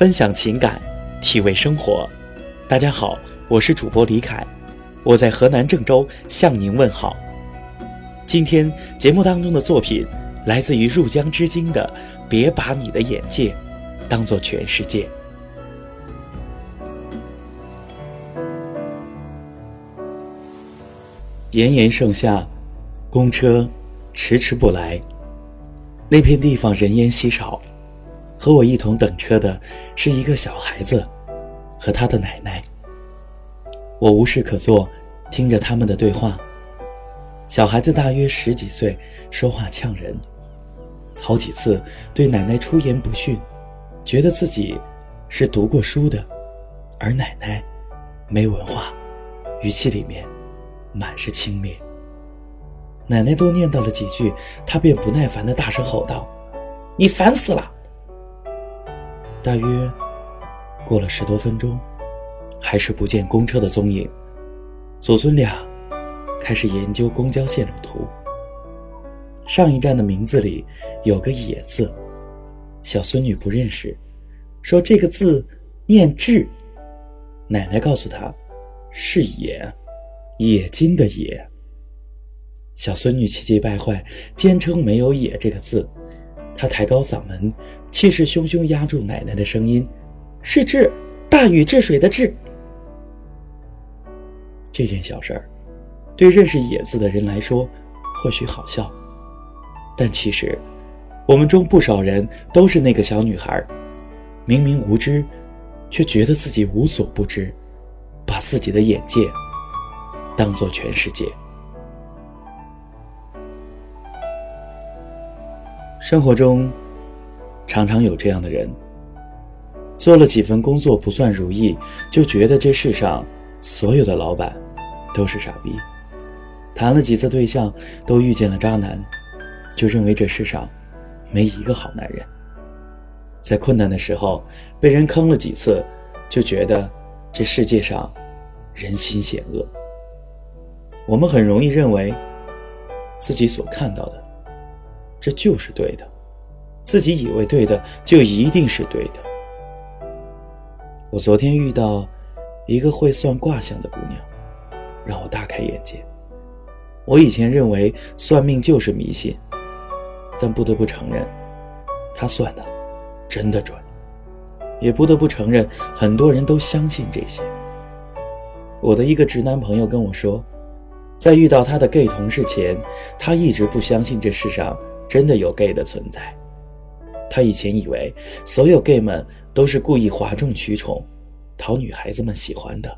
分享情感，体味生活。大家好，我是主播李凯，我在河南郑州向您问好。今天节目当中的作品来自于入江之鲸的《别把你的眼界当做全世界》。炎炎盛夏，公车迟迟不来。那片地方人烟稀少，和我一同等车的是一个小孩子和他的奶奶。我无事可做，听着他们的对话。小孩子大约十几岁，说话呛人，好几次对奶奶出言不逊，觉得自己是读过书的，而奶奶没文化，语气里面。满是轻蔑。奶奶多念叨了几句，他便不耐烦的大声吼道：“你烦死了！”大约过了十多分钟，还是不见公车的踪影。祖孙俩开始研究公交线路图。上一站的名字里有个“野”字，小孙女不认识，说这个字念“智”。奶奶告诉她：“是‘野’。”冶金的冶，小孙女气急败坏，坚称没有“冶”这个字。他抬高嗓门，气势汹汹压住奶奶的声音：“是治，大禹治水的治。”这件小事儿，对认识“野”字的人来说，或许好笑，但其实，我们中不少人都是那个小女孩，明明无知，却觉得自己无所不知，把自己的眼界。当做全世界。生活中，常常有这样的人，做了几份工作不算如意，就觉得这世上所有的老板都是傻逼；谈了几次对象，都遇见了渣男，就认为这世上没一个好男人；在困难的时候被人坑了几次，就觉得这世界上人心险恶。我们很容易认为，自己所看到的，这就是对的；自己以为对的，就一定是对的。我昨天遇到一个会算卦象的姑娘，让我大开眼界。我以前认为算命就是迷信，但不得不承认，她算的真的准。也不得不承认，很多人都相信这些。我的一个直男朋友跟我说。在遇到他的 gay 同事前，他一直不相信这世上真的有 gay 的存在。他以前以为所有 gay 们都是故意哗众取宠，讨女孩子们喜欢的。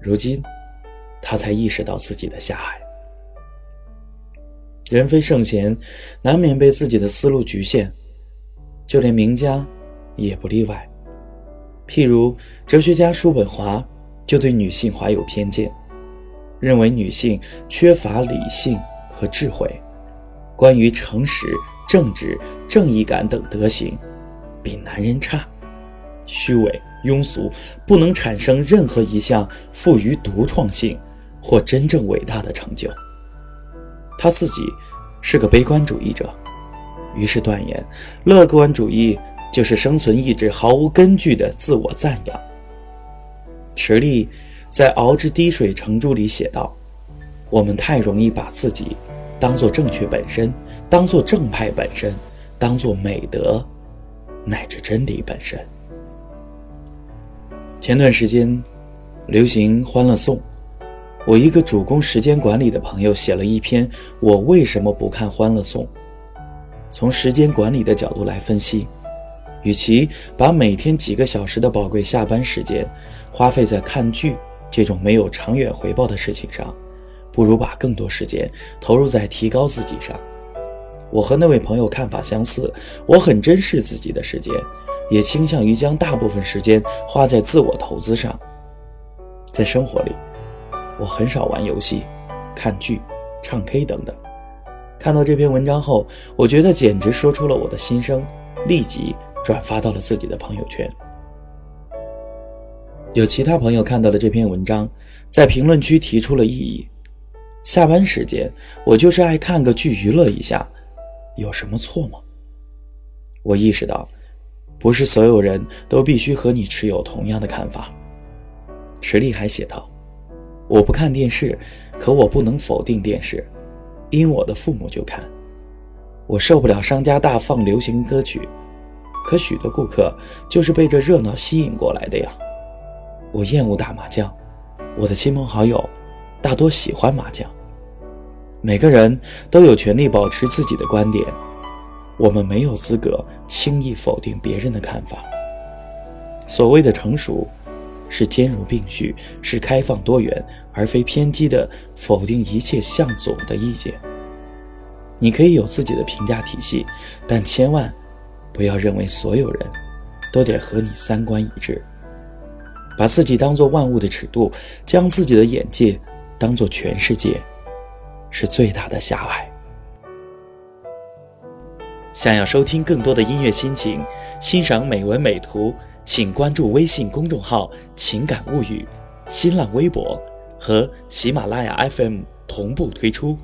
如今，他才意识到自己的狭隘。人非圣贤，难免被自己的思路局限，就连名家也不例外。譬如哲学家叔本华，就对女性怀有偏见。认为女性缺乏理性和智慧，关于诚实、正直、正义感等德行，比男人差，虚伪、庸俗，不能产生任何一项富于独创性或真正伟大的成就。他自己是个悲观主义者，于是断言，乐观主义就是生存意志毫无根据的自我赞扬。池莉。在《熬之滴水成珠》里写道：“我们太容易把自己当做正确本身，当做正派本身，当做美德乃至真理本身。”前段时间流行《欢乐颂》，我一个主攻时间管理的朋友写了一篇《我为什么不看《欢乐颂》》，从时间管理的角度来分析，与其把每天几个小时的宝贵下班时间花费在看剧，这种没有长远回报的事情上，不如把更多时间投入在提高自己上。我和那位朋友看法相似，我很珍视自己的时间，也倾向于将大部分时间花在自我投资上。在生活里，我很少玩游戏、看剧、唱 K 等等。看到这篇文章后，我觉得简直说出了我的心声，立即转发到了自己的朋友圈。有其他朋友看到了这篇文章，在评论区提出了异议。下班时间，我就是爱看个剧娱乐一下，有什么错吗？我意识到，不是所有人都必须和你持有同样的看法。池莉还写道：“我不看电视，可我不能否定电视，因我的父母就看。我受不了商家大放流行歌曲，可许多顾客就是被这热闹吸引过来的呀。我厌恶打麻将，我的亲朋好友大多喜欢麻将。每个人都有权利保持自己的观点，我们没有资格轻易否定别人的看法。所谓的成熟。”是兼容并蓄，是开放多元，而非偏激的否定一切向左的意见。你可以有自己的评价体系，但千万不要认为所有人都得和你三观一致。把自己当作万物的尺度，将自己的眼界当做全世界，是最大的狭隘。想要收听更多的音乐心情，欣赏美文美图。请关注微信公众号“情感物语”，新浪微博和喜马拉雅 FM 同步推出。